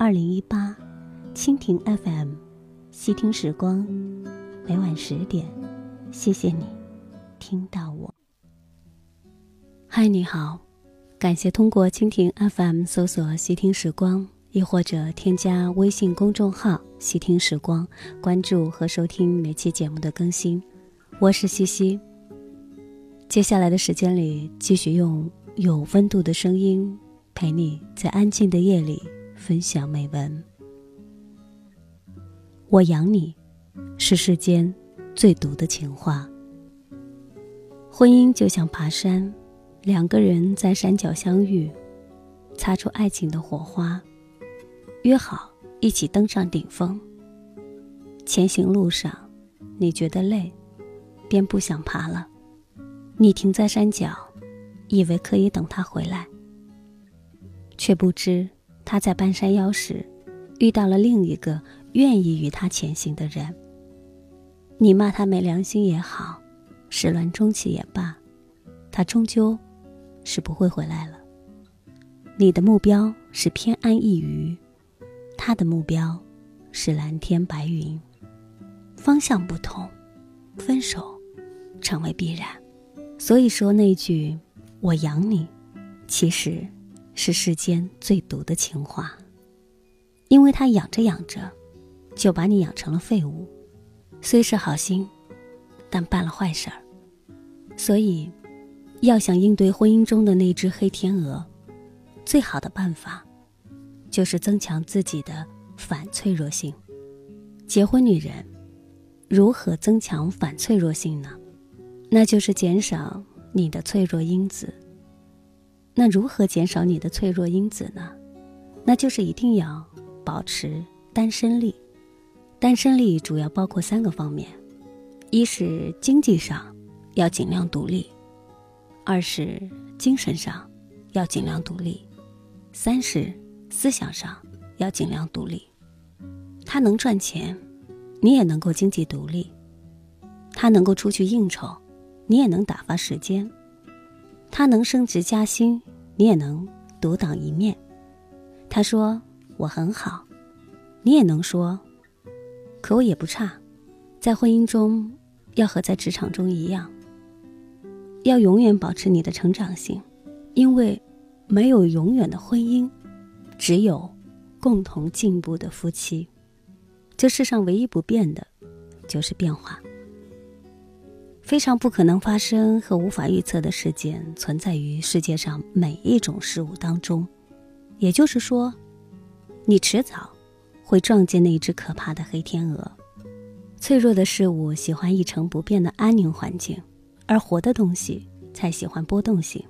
二零一八，蜻蜓 FM，细听时光，每晚十点，谢谢你听到我。嗨，你好，感谢通过蜻蜓 FM 搜索“细听时光”，亦或者添加微信公众号“细听时光”，关注和收听每期节目的更新。我是西西。接下来的时间里，继续用有温度的声音陪你在安静的夜里。分享美文。我养你，是世间最毒的情话。婚姻就像爬山，两个人在山脚相遇，擦出爱情的火花，约好一起登上顶峰。前行路上，你觉得累，便不想爬了。你停在山脚，以为可以等他回来，却不知。他在半山腰时，遇到了另一个愿意与他前行的人。你骂他没良心也好，始乱终弃也罢，他终究是不会回来了。你的目标是偏安一隅，他的目标是蓝天白云，方向不同，分手成为必然。所以说那句“我养你”，其实。是世间最毒的情话，因为他养着养着，就把你养成了废物。虽是好心，但办了坏事儿。所以，要想应对婚姻中的那只黑天鹅，最好的办法，就是增强自己的反脆弱性。结婚女人如何增强反脆弱性呢？那就是减少你的脆弱因子。那如何减少你的脆弱因子呢？那就是一定要保持单身力。单身力主要包括三个方面：一是经济上要尽量独立；二是精神上要尽量独立；三是思想上要尽量独立。他能赚钱，你也能够经济独立；他能够出去应酬，你也能打发时间。他能升职加薪，你也能独当一面。他说我很好，你也能说，可我也不差。在婚姻中，要和在职场中一样，要永远保持你的成长性，因为没有永远的婚姻，只有共同进步的夫妻。这世上唯一不变的，就是变化。非常不可能发生和无法预测的事件存在于世界上每一种事物当中，也就是说，你迟早会撞见那只可怕的黑天鹅。脆弱的事物喜欢一成不变的安宁环境，而活的东西才喜欢波动性。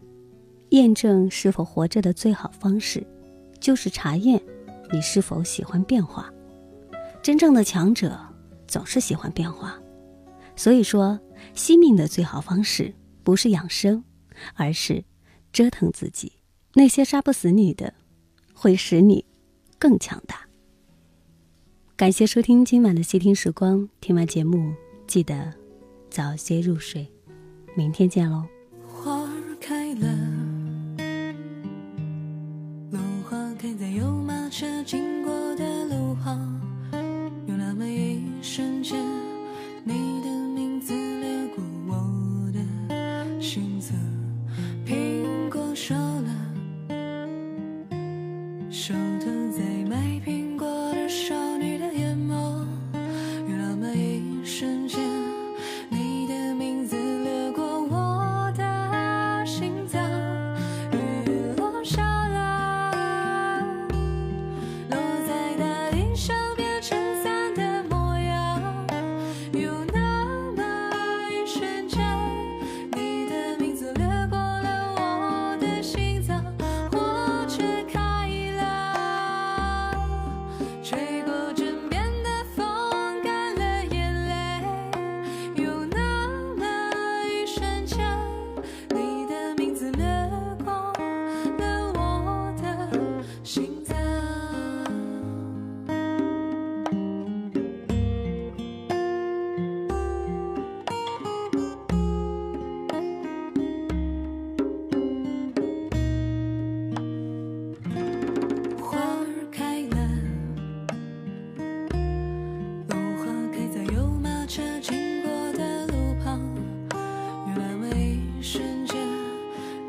验证是否活着的最好方式，就是查验你是否喜欢变化。真正的强者总是喜欢变化。所以说，惜命的最好方式不是养生，而是折腾自己。那些杀不死你的，会使你更强大。感谢收听今晚的细听时光，听完节目记得早些入睡，明天见喽。车经过的路旁，原来为瞬间，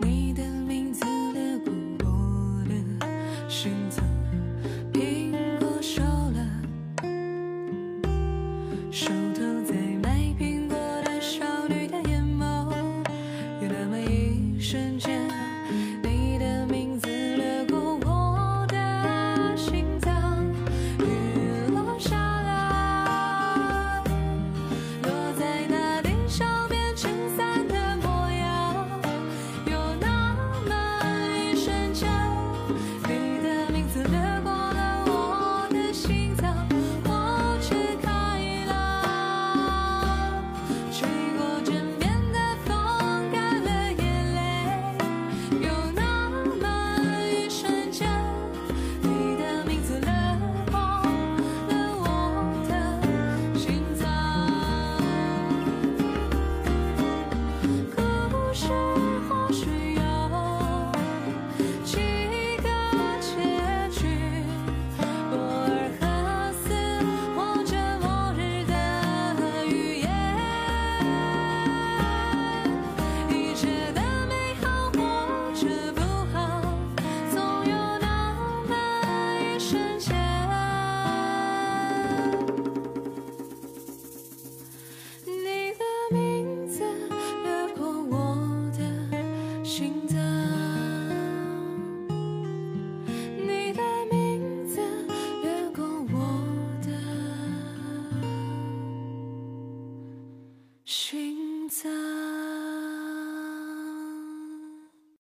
你的名字掠过我的心脏，苹果熟了。